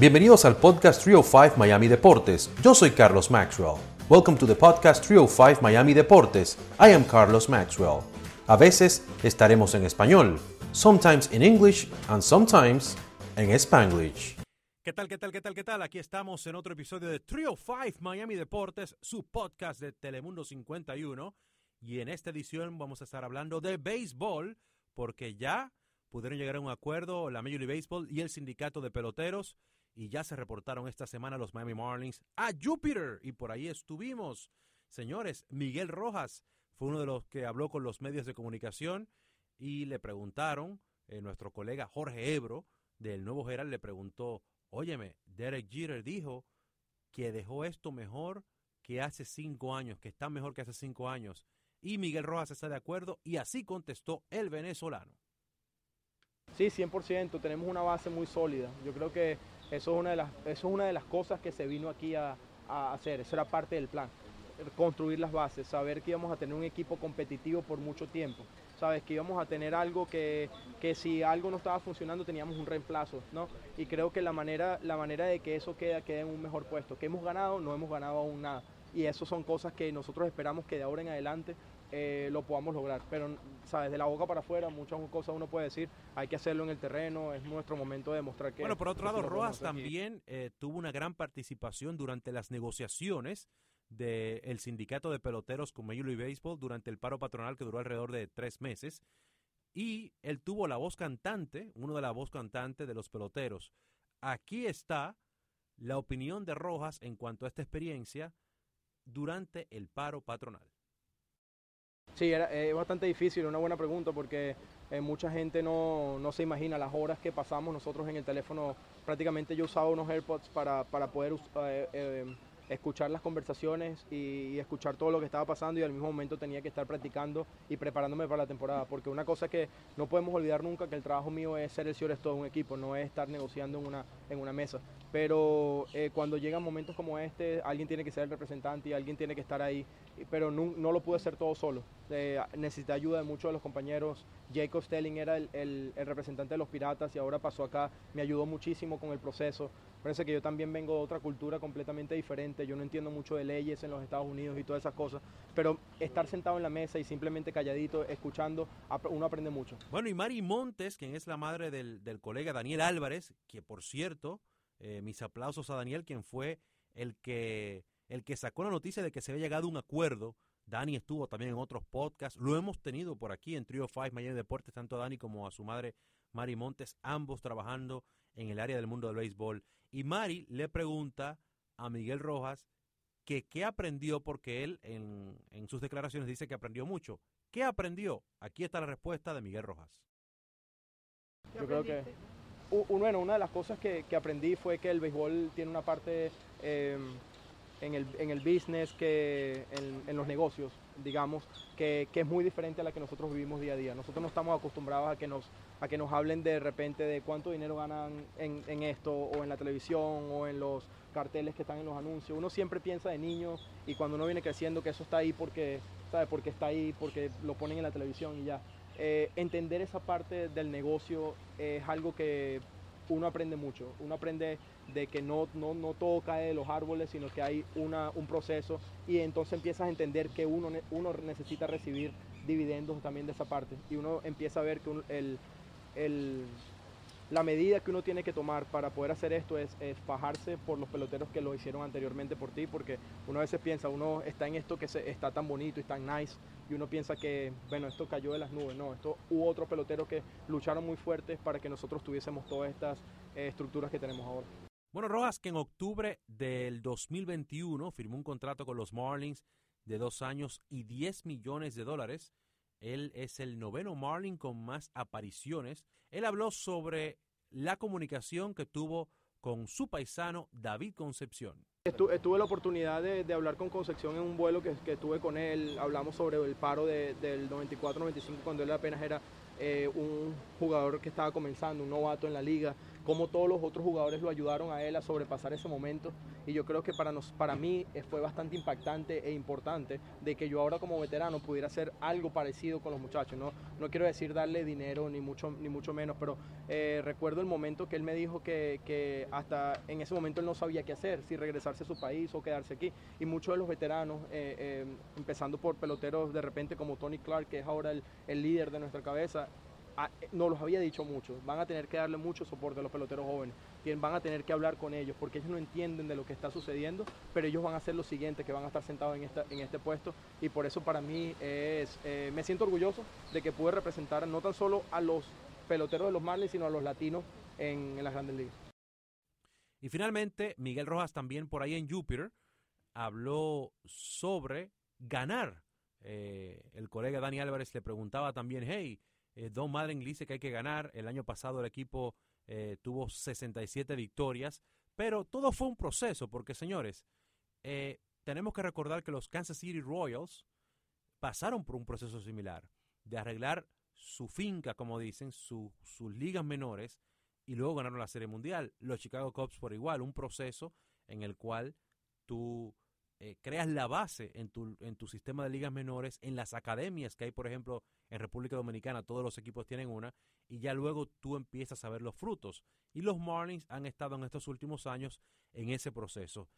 Bienvenidos al podcast 305 Miami Deportes. Yo soy Carlos Maxwell. Welcome to the podcast 305 Miami Deportes. I am Carlos Maxwell. A veces estaremos en español, sometimes in English and sometimes en Spanglish. ¿Qué tal, qué tal, qué tal, qué tal? Aquí estamos en otro episodio de 305 Miami Deportes, su podcast de Telemundo 51. Y en esta edición vamos a estar hablando de béisbol, porque ya pudieron llegar a un acuerdo la Major League Baseball y el sindicato de peloteros y ya se reportaron esta semana los Miami Marlins a Júpiter y por ahí estuvimos. Señores, Miguel Rojas fue uno de los que habló con los medios de comunicación y le preguntaron, eh, nuestro colega Jorge Ebro del Nuevo Herald le preguntó, óyeme, Derek Jeter dijo que dejó esto mejor que hace cinco años, que está mejor que hace cinco años. Y Miguel Rojas está de acuerdo y así contestó el venezolano. Sí, 100%, tenemos una base muy sólida. Yo creo que eso es una de las, eso es una de las cosas que se vino aquí a, hacer, eso era parte del plan, construir las bases, saber que íbamos a tener un equipo competitivo por mucho tiempo, sabes que íbamos a tener algo que, que si algo no estaba funcionando teníamos un reemplazo, ¿no? Y creo que la manera, la manera de que eso queda, queda en un mejor puesto. Que hemos ganado, no hemos ganado aún nada. Y eso son cosas que nosotros esperamos que de ahora en adelante eh, lo podamos lograr. Pero, ¿sabes? De la boca para afuera, muchas cosas uno puede decir, hay que hacerlo en el terreno, es nuestro momento de demostrar que... Bueno, por otro lado, Rojas también eh, tuvo una gran participación durante las negociaciones del sindicato de peloteros con Major League Baseball durante el paro patronal que duró alrededor de tres meses. Y él tuvo la voz cantante, uno de la voz cantante de los peloteros. Aquí está la opinión de Rojas en cuanto a esta experiencia durante el paro patronal. Sí, era, es bastante difícil, una buena pregunta porque eh, mucha gente no, se imagina las horas que pasamos nosotros en el teléfono. Prácticamente yo usaba unos AirPods para, poder eh, eh, escuchar las conversaciones y, escuchar todo lo que estaba pasando y al mismo momento tenía que estar practicando y preparándome para la temporada. Porque una cosa que no podemos olvidar nunca que el trabajo mío es ser el señor de un equipo, no es estar negociando en una, en una mesa. Pero cuando llegan momentos como este, alguien tiene que ser el representante y alguien tiene que estar ahí pero no, lo pude hacer todo solo. Eh, necesité ayuda de muchos de los compañeros. Jacob Stelling era el, representante de los Piratas y ahora pasó acá. Me ayudó muchísimo con el proceso. Parece que yo también vengo de otra cultura completamente diferente. Yo no entiendo mucho de leyes en los Estados Unidos y todas esas cosas. Pero estar sentado en la mesa y simplemente calladito, escuchando, uno aprende mucho. Bueno, y Mari Montes, quien es la madre del, colega Daniel Álvarez, que por cierto, eh, mis aplausos a Daniel, quien fue el que el que sacó la noticia de que se había llegado a un acuerdo. Dani estuvo también en otros podcasts. Lo hemos tenido por aquí en Trio 5 Miami Deportes, tanto a Dani como a su madre Mari Montes, ambos trabajando en el área del mundo del béisbol. Y Mari le pregunta a Miguel Rojas que qué aprendió, porque él en, sus declaraciones dice que aprendió mucho. ¿Qué aprendió? Aquí está la respuesta de Miguel Rojas. Yo creo que bueno, una de las cosas que, aprendí fue que el béisbol tiene una parte eh, en el, en el business que en, los negocios, digamos, que, que, es muy diferente a la que nosotros vivimos día a día. Nosotros no estamos acostumbrados a que nos, a que nos hablen de repente de cuánto dinero ganan en, en esto o en la televisión o en los carteles que están en los anuncios. Uno siempre piensa de niño y cuando uno viene creciendo que eso está ahí porque, ¿sabe? Porque está ahí, porque lo ponen en la televisión y ya. Eh, entender esa parte del negocio es algo que uno aprende mucho. Uno aprende de que no, no, no, todo cae de los árboles, sino que hay una, un proceso y entonces empiezas a entender que uno, uno necesita recibir dividendos también de esa parte y uno empieza a ver que el, el, la medida que uno tiene que tomar para poder hacer esto es, es, fajarse por los peloteros que lo hicieron anteriormente por ti, porque uno a veces piensa, uno está en esto que se, está tan bonito y tan nice, y uno piensa que, bueno, esto cayó de las nubes. No, esto hubo otros peloteros que lucharon muy fuertes para que nosotros tuviésemos todas estas eh, estructuras que tenemos ahora. Bueno, Rojas, que en octubre del 2021 firmó un contrato con los Marlins de dos años y 10 millones de dólares. Él es el noveno Marlin con más apariciones. Él habló sobre la comunicación que tuvo con su paisano David Concepción. Tuve la oportunidad de, hablar con Concepción en un vuelo que, que tuve con él. Hablamos sobre el paro del 94-95 cuando él apenas era eh, un jugador que estaba comenzando, un novato en la liga. Cómo todos los otros jugadores lo ayudaron a él a sobrepasar ese momento. Y yo creo que para, nos, para mí eh, fue bastante impactante e importante de que yo ahora como veterano pudiera hacer algo parecido con los muchachos. No, no quiero decir darle dinero ni mucho, ni mucho menos, pero eh, recuerdo el momento que él me dijo que, que, hasta en ese momento él no sabía qué hacer, si regresarse a su país o quedarse aquí. Y muchos de los veteranos, eh, empezando por peloteros de repente como Tony Clark, que es ahora el, el líder de nuestra cabeza, no los había dicho mucho, van a tener que darle mucho soporte a los peloteros jóvenes, van a tener que hablar con ellos porque ellos no entienden de lo que está sucediendo, pero ellos van a hacer lo siguiente, que van a estar sentados en, esta, en este puesto y por eso para mí es, eh, me siento orgulloso de que pude representar no tan solo a los peloteros de los Marlins, sino a los latinos en, las grandes ligas. Y finalmente, Miguel Rojas también por ahí en Júpiter habló sobre ganar. Eh, el colega Dani Álvarez le preguntaba también, hey, eh, Don Madden dice que hay que ganar. El año pasado el equipo eh, tuvo 67 victorias, pero todo fue un proceso, porque señores, eh, tenemos que recordar que los Kansas City Royals pasaron por un proceso similar, de arreglar su finca, como dicen, sus ligas menores, y luego ganaron la Serie Mundial. Los Chicago Cubs por igual, un proceso en el cual tú eh, creas la base en tu, en tu sistema de ligas menores, en las academias que hay, por ejemplo, en República Dominicana, todos los equipos tienen una, y ya luego tú empiezas a ver los frutos. Y los Marlins han estado en estos últimos años en ese proceso.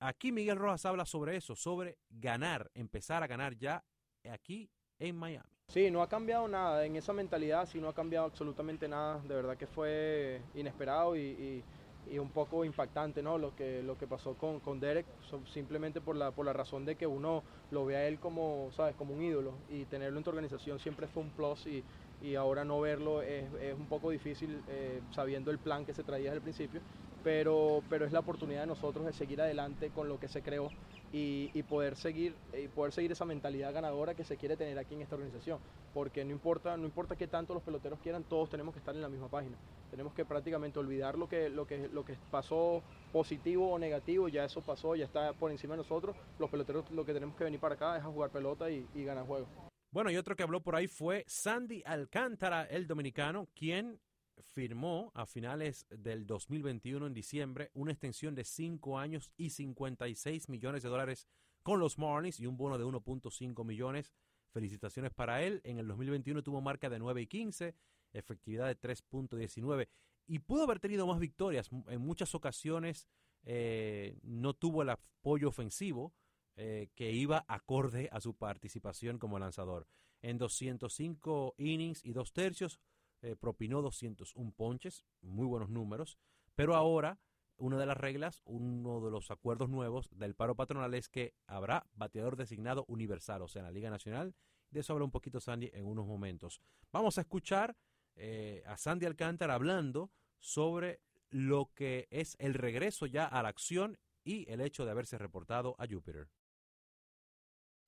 Aquí Miguel Rojas habla sobre eso, sobre ganar, empezar a ganar ya aquí en Miami. Sí, no ha cambiado nada en esa mentalidad, sí no ha cambiado absolutamente nada. De verdad que fue inesperado y y un poco impactante ¿no? lo, que, lo que pasó con, con Derek, simplemente por la, por la razón de que uno lo ve a él como, ¿sabes? como un ídolo y tenerlo en tu organización siempre fue un plus y, y ahora no verlo es, es un poco difícil eh, sabiendo el plan que se traía desde el principio, pero, pero es la oportunidad de nosotros de seguir adelante con lo que se creó y, y, poder seguir y poder seguir esa mentalidad ganadora que se quiere tener aquí en esta organización. Porque no importa no importa qué tanto los peloteros quieran todos tenemos que estar en la misma página. Tenemos que prácticamente olvidar lo que lo que lo que pasó positivo o negativo ya eso pasó ya está por encima de nosotros. Los peloteros lo que tenemos que venir para acá es a jugar pelota y, y ganar juegos. Bueno y otro que habló por ahí fue Sandy Alcántara el dominicano quien firmó a finales del 2021 en diciembre una extensión de 5 años y 56 millones de dólares con los Marlins y un bono de 1.5 millones. Felicitaciones para él. En el 2021 tuvo marca de 9 y 15, efectividad de 3.19 y pudo haber tenido más victorias. En muchas ocasiones eh, no tuvo el apoyo ofensivo eh, que iba acorde a su participación como lanzador. En 205 innings y dos tercios eh, propinó 201 ponches, muy buenos números, pero ahora una de las reglas, uno de los acuerdos nuevos del paro patronal es que habrá bateador designado universal, o sea, en la Liga Nacional. De eso habla un poquito Sandy en unos momentos. Vamos a escuchar eh, a Sandy Alcántara hablando sobre lo que es el regreso ya a la acción y el hecho de haberse reportado a Júpiter.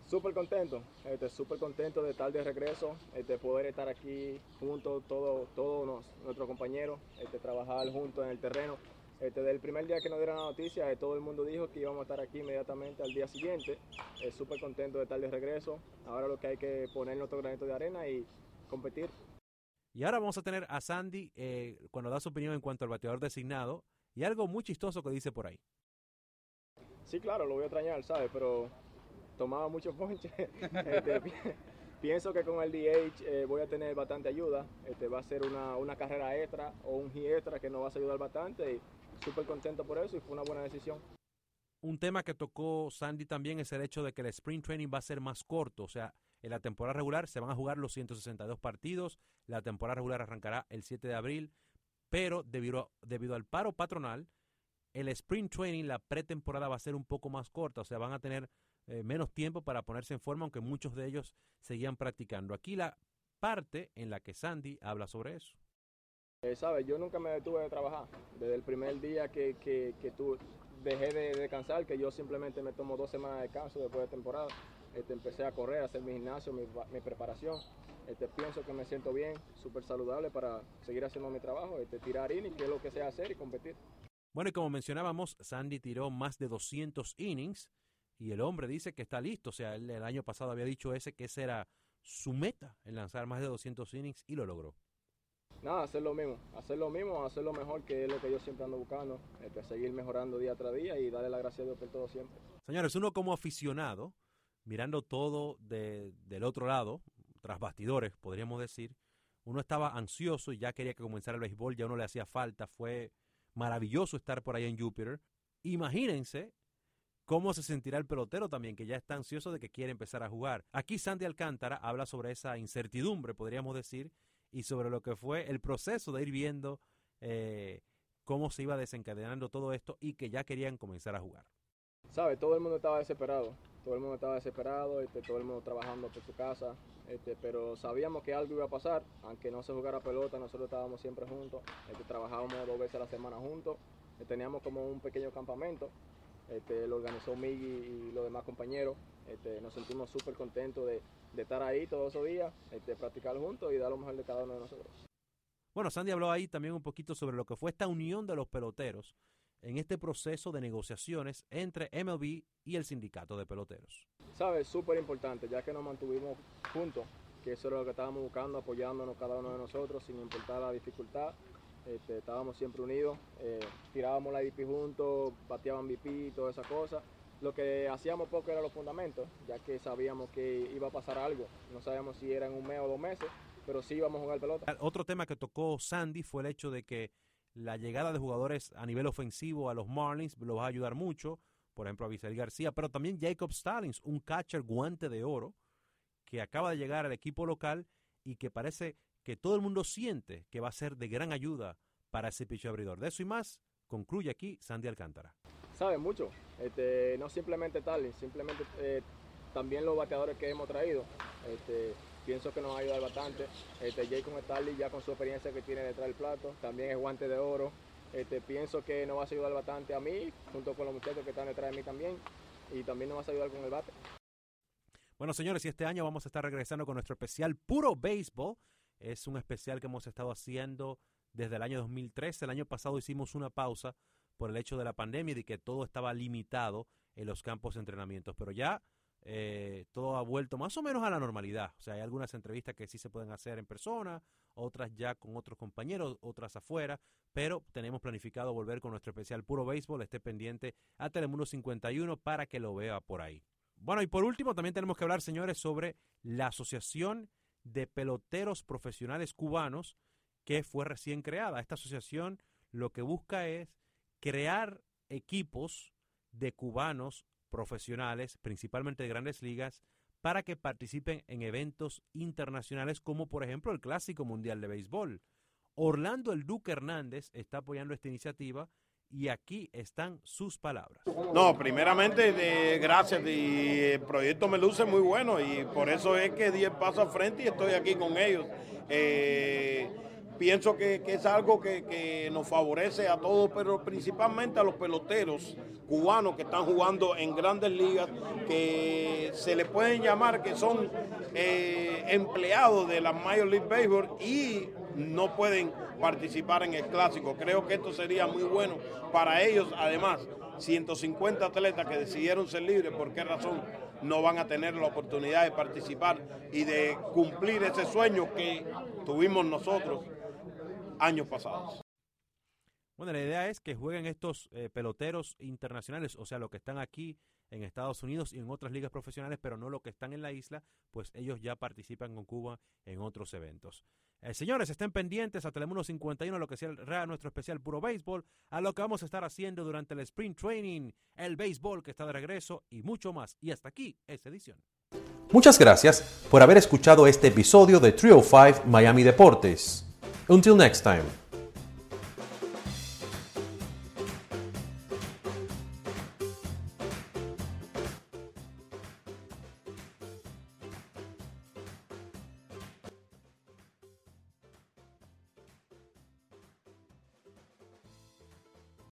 Súper contento, este, súper contento de estar de regreso, este, poder estar aquí juntos, todos todo nuestros compañeros, este, trabajar juntos en el terreno. Este, desde el primer día que nos dieron la noticia, eh, todo el mundo dijo que íbamos a estar aquí inmediatamente al día siguiente. Eh, súper contento de estar de regreso. Ahora lo que hay que poner nuestro granito de arena y competir. Y ahora vamos a tener a Sandy eh, cuando da su opinión en cuanto al bateador designado y algo muy chistoso que dice por ahí. Sí, claro, lo voy a extrañar, ¿sabes? Pero tomaba mucho ponche. Este, pienso que con el DH eh, voy a tener bastante ayuda. Este, va a ser una, una carrera extra o un hit extra que nos va a ayudar bastante. Y súper contento por eso y fue una buena decisión. Un tema que tocó Sandy también es el hecho de que el sprint training va a ser más corto. O sea, en la temporada regular se van a jugar los 162 partidos. La temporada regular arrancará el 7 de abril. Pero debido, debido al paro patronal, el sprint training, la pretemporada va a ser un poco más corta. O sea, van a tener eh, menos tiempo para ponerse en forma, aunque muchos de ellos seguían practicando. Aquí la parte en la que Sandy habla sobre eso. Eh, Sabes, yo nunca me detuve de trabajar. Desde el primer día que, que, que tú dejé de descansar, que yo simplemente me tomo dos semanas de descanso después de temporada. Este, empecé a correr, a hacer mi gimnasio, mi, mi preparación. Este, pienso que me siento bien, súper saludable para seguir haciendo mi trabajo, este, tirar innings, que es lo que sé hacer y competir. Bueno, y como mencionábamos, Sandy tiró más de 200 innings y el hombre dice que está listo. O sea, él el año pasado había dicho ese que ese era su meta, en lanzar más de 200 innings y lo logró. nada, hacer lo mismo, hacer lo mismo, hacer lo mejor, que es lo que yo siempre ando buscando, este, seguir mejorando día tras día y darle la gracia a Dios por todo siempre. Señores, uno como aficionado, mirando todo de, del otro lado, tras bastidores, podríamos decir, uno estaba ansioso y ya quería que comenzara el béisbol, ya uno le hacía falta, fue maravilloso estar por ahí en Júpiter. Imagínense cómo se sentirá el pelotero también, que ya está ansioso de que quiere empezar a jugar. Aquí Sandy Alcántara habla sobre esa incertidumbre, podríamos decir, y sobre lo que fue el proceso de ir viendo eh, cómo se iba desencadenando todo esto y que ya querían comenzar a jugar. Sabe, todo el mundo estaba desesperado, todo el mundo estaba desesperado, este, todo el mundo trabajando por su casa, este, pero sabíamos que algo iba a pasar, aunque no se jugara pelota, nosotros estábamos siempre juntos, este, trabajábamos dos veces a la semana juntos, teníamos como un pequeño campamento, este, lo organizó Miggy y los demás compañeros, este, nos sentimos súper contentos de, de, estar ahí todos esos días, este, practicar juntos y dar lo mejor de cada uno de nosotros. Bueno, Sandy habló ahí también un poquito sobre lo que fue esta unión de los peloteros en este proceso de negociaciones entre MLB y el sindicato de peloteros. Sabes, súper importante, ya que nos mantuvimos juntos, que eso era lo que estábamos buscando, apoyándonos cada uno de nosotros sin importar la dificultad. Este, estábamos siempre unidos, eh, tirábamos la IP juntos, bateaban VP y toda esa cosa. Lo que hacíamos poco eran los fundamentos, ya que sabíamos que iba a pasar algo. No sabíamos si era en un mes o dos meses, pero sí íbamos a jugar pelota. Otro tema que tocó Sandy fue el hecho de que la llegada de jugadores a nivel ofensivo a los Marlins los va a ayudar mucho, por ejemplo a Vicente García, pero también Jacob Stallings, un catcher guante de oro que acaba de llegar al equipo local y que parece que todo el mundo siente que va a ser de gran ayuda para ese pitcher abridor. De eso y más, concluye aquí Sandy Alcántara. Sabe mucho, este, no simplemente Stallings, simplemente eh, también los bateadores que hemos traído. Este, pienso que nos va a ayudar bastante. Este, Jacob Starley ya con su experiencia que tiene detrás del plato, también es guante de oro. Este, pienso que nos va a ayudar bastante a mí, junto con los muchachos que están detrás de mí también, y también nos va a ayudar con el bate. Bueno, señores, y este año vamos a estar regresando con nuestro especial Puro Béisbol. Es un especial que hemos estado haciendo desde el año 2013. El año pasado hicimos una pausa por el hecho de la pandemia y de que todo estaba limitado en los campos de entrenamiento. Pero ya eh, todo ha vuelto más o menos a la normalidad. O sea, hay algunas entrevistas que sí se pueden hacer en persona, otras ya con otros compañeros, otras afuera, pero tenemos planificado volver con nuestro especial Puro Béisbol. Esté pendiente a Telemundo 51 para que lo vea por ahí. Bueno, y por último, también tenemos que hablar, señores, sobre la Asociación de Peloteros Profesionales Cubanos que fue recién creada. Esta asociación lo que busca es crear equipos de cubanos profesionales, principalmente de grandes ligas, para que participen en eventos internacionales como por ejemplo el Clásico Mundial de Béisbol. Orlando el Duque Hernández está apoyando esta iniciativa y aquí están sus palabras. No, primeramente, de, gracias. Y el proyecto me luce muy bueno y por eso es que 10 pasos al frente y estoy aquí con ellos. Eh, pienso que, es algo que, nos favorece a todos, pero principalmente a los peloteros cubanos que están jugando en grandes ligas, que se le pueden llamar que son eh, empleados de la Major League Baseball y no pueden participar en el clásico. Creo que esto sería muy bueno para ellos. Además, 150 atletas que decidieron ser libres, ¿por qué razón no van a tener la oportunidad de participar y de cumplir ese sueño que tuvimos nosotros años pasados. Bueno, la idea es que jueguen estos eh, peloteros internacionales, o sea, los que están aquí en Estados Unidos y en otras ligas profesionales, pero no los que están en la isla, pues ellos ya participan con Cuba en otros eventos. Eh, señores, estén pendientes a Telemundo 51, a lo que será nuestro especial Puro Béisbol, a lo que vamos a estar haciendo durante el Spring Training, el béisbol que está de regreso y mucho más. Y hasta aquí esta edición. Muchas gracias por haber escuchado este episodio de Trio 5 Miami Deportes. Until next time.